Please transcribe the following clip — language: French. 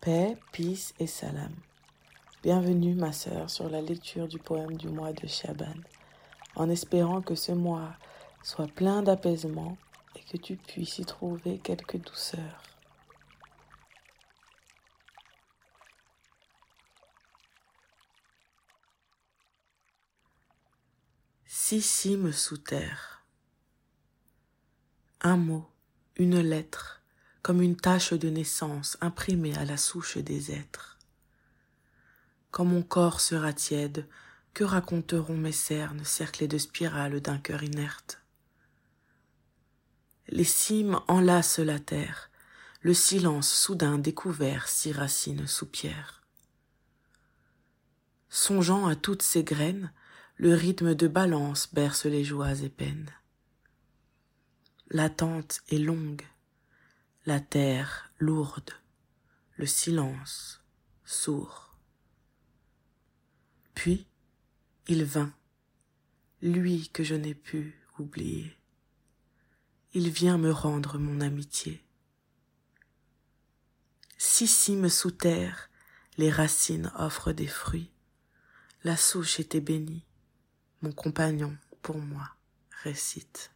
Paix, peace et salam. Bienvenue ma sœur sur la lecture du poème du mois de Shaban, en espérant que ce mois soit plein d'apaisement et que tu puisses y trouver quelque douceur. Six cimes sous terre. Un mot, une lettre, comme une tache de naissance imprimée à la souche des êtres. Quand mon corps sera tiède, que raconteront mes cernes cerclées de spirales d'un cœur inerte? Les cimes enlacent la terre, le silence soudain découvert s'y racine sous pierre. Songeant à toutes ces graines, le rythme de balance berce les joies et peines. L'attente est longue, la terre lourde, le silence sourd. Puis il vint, lui que je n'ai pu oublier. Il vient me rendre mon amitié. Si cimes sous terre, les racines offrent des fruits, la souche était bénie mon compagnon pour moi récite.